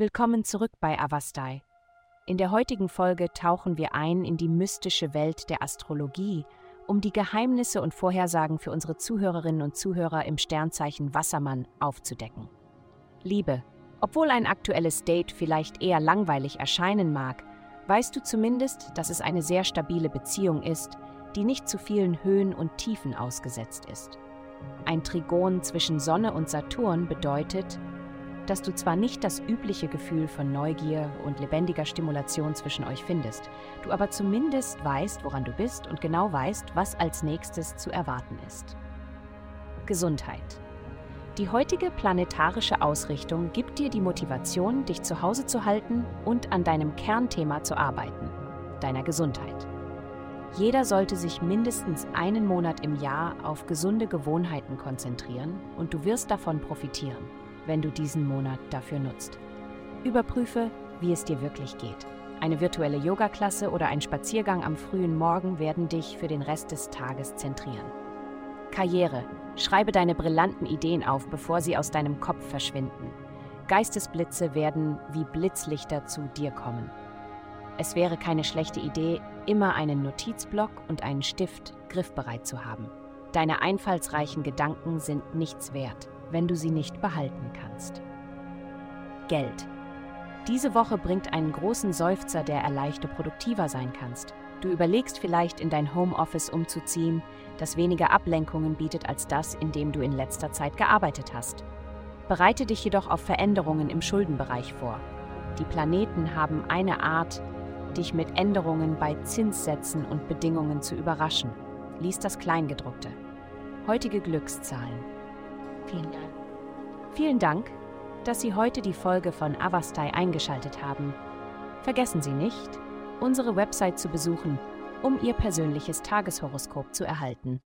Willkommen zurück bei Avastai. In der heutigen Folge tauchen wir ein in die mystische Welt der Astrologie, um die Geheimnisse und Vorhersagen für unsere Zuhörerinnen und Zuhörer im Sternzeichen Wassermann aufzudecken. Liebe, obwohl ein aktuelles Date vielleicht eher langweilig erscheinen mag, weißt du zumindest, dass es eine sehr stabile Beziehung ist, die nicht zu vielen Höhen und Tiefen ausgesetzt ist. Ein Trigon zwischen Sonne und Saturn bedeutet, dass du zwar nicht das übliche Gefühl von Neugier und lebendiger Stimulation zwischen euch findest, du aber zumindest weißt, woran du bist und genau weißt, was als nächstes zu erwarten ist. Gesundheit. Die heutige planetarische Ausrichtung gibt dir die Motivation, dich zu Hause zu halten und an deinem Kernthema zu arbeiten, deiner Gesundheit. Jeder sollte sich mindestens einen Monat im Jahr auf gesunde Gewohnheiten konzentrieren und du wirst davon profitieren, wenn du diesen Monat dafür nutzt. Überprüfe, wie es dir wirklich geht. Eine virtuelle Yoga-Klasse oder ein Spaziergang am frühen Morgen werden dich für den Rest des Tages zentrieren. Karriere. Schreibe deine brillanten Ideen auf, bevor sie aus deinem Kopf verschwinden. Geistesblitze werden wie Blitzlichter zu dir kommen. Es wäre keine schlechte Idee, immer einen Notizblock und einen Stift griffbereit zu haben. Deine einfallsreichen Gedanken sind nichts wert, wenn du sie nicht behalten kannst. Geld. Diese Woche bringt einen großen Seufzer, der erleichter produktiver sein kannst. Du überlegst vielleicht, in dein Homeoffice umzuziehen, das weniger Ablenkungen bietet als das, in dem du in letzter Zeit gearbeitet hast. Bereite dich jedoch auf Veränderungen im Schuldenbereich vor. Die Planeten haben eine Art, dich mit Änderungen bei Zinssätzen und Bedingungen zu überraschen. Lies das Kleingedruckte. Heutige Glückszahlen. Vielen Dank. Vielen Dank, dass Sie heute die Folge von Avastai eingeschaltet haben. Vergessen Sie nicht, unsere Website zu besuchen, um Ihr persönliches Tageshoroskop zu erhalten.